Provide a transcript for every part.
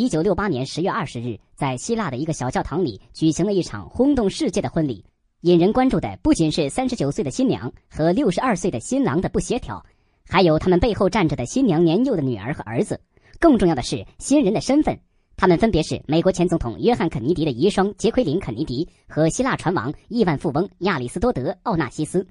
一九六八年十月二十日，在希腊的一个小教堂里举行了一场轰动世界的婚礼。引人关注的不仅是三十九岁的新娘和六十二岁的新郎的不协调，还有他们背后站着的新娘年幼的女儿和儿子。更重要的是，新人的身份，他们分别是美国前总统约翰·肯尼迪的遗孀杰奎琳·肯尼迪和希腊船王、亿万富翁亚里斯多德·奥纳西斯。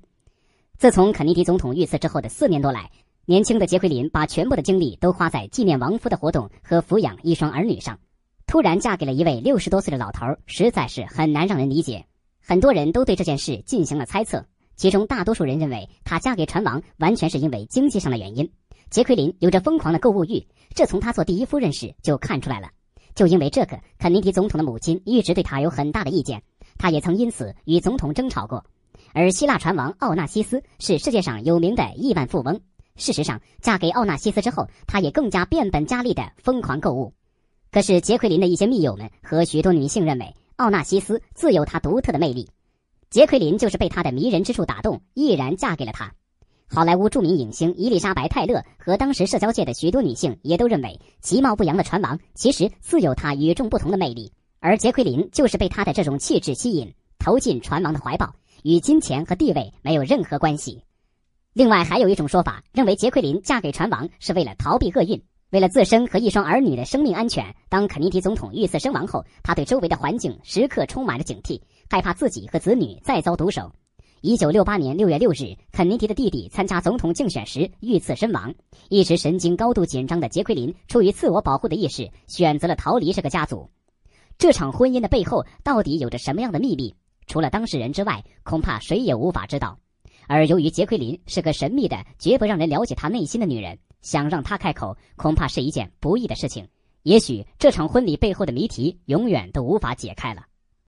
自从肯尼迪总统遇刺之后的四年多来，年轻的杰奎琳把全部的精力都花在纪念亡夫的活动和抚养一双儿女上。突然嫁给了一位六十多岁的老头，实在是很难让人理解。很多人都对这件事进行了猜测，其中大多数人认为她嫁给船王完全是因为经济上的原因。杰奎琳有着疯狂的购物欲，这从她做第一夫人时就看出来了。就因为这个，肯尼迪总统的母亲一直对她有很大的意见，她也曾因此与总统争吵过。而希腊船王奥纳西斯是世界上有名的亿万富翁，事实上，嫁给奥纳西斯之后，她也更加变本加厉的疯狂购物。可是杰奎琳的一些密友们和许多女性认为。奥纳西斯自有他独特的魅力，杰奎琳就是被他的迷人之处打动，毅然嫁给了他。好莱坞著名影星伊丽莎白·泰勒和当时社交界的许多女性也都认为，其貌不扬的船王其实自有他与众不同的魅力，而杰奎琳就是被他的这种气质吸引，投进船王的怀抱，与金钱和地位没有任何关系。另外，还有一种说法认为，杰奎琳嫁给船王是为了逃避厄运。为了自身和一双儿女的生命安全，当肯尼迪总统遇刺身亡后，他对周围的环境时刻充满了警惕，害怕自己和子女再遭毒手。一九六八年六月六日，肯尼迪的弟弟参加总统竞选时遇刺身亡。一时神经高度紧张的杰奎琳，出于自我保护的意识，选择了逃离这个家族。这场婚姻的背后到底有着什么样的秘密？除了当事人之外，恐怕谁也无法知道。而由于杰奎琳是个神秘的、绝不让人了解她内心的女人。想让她开口，恐怕是一件不易的事情。也许这场婚礼背后的谜题，永远都无法解开了。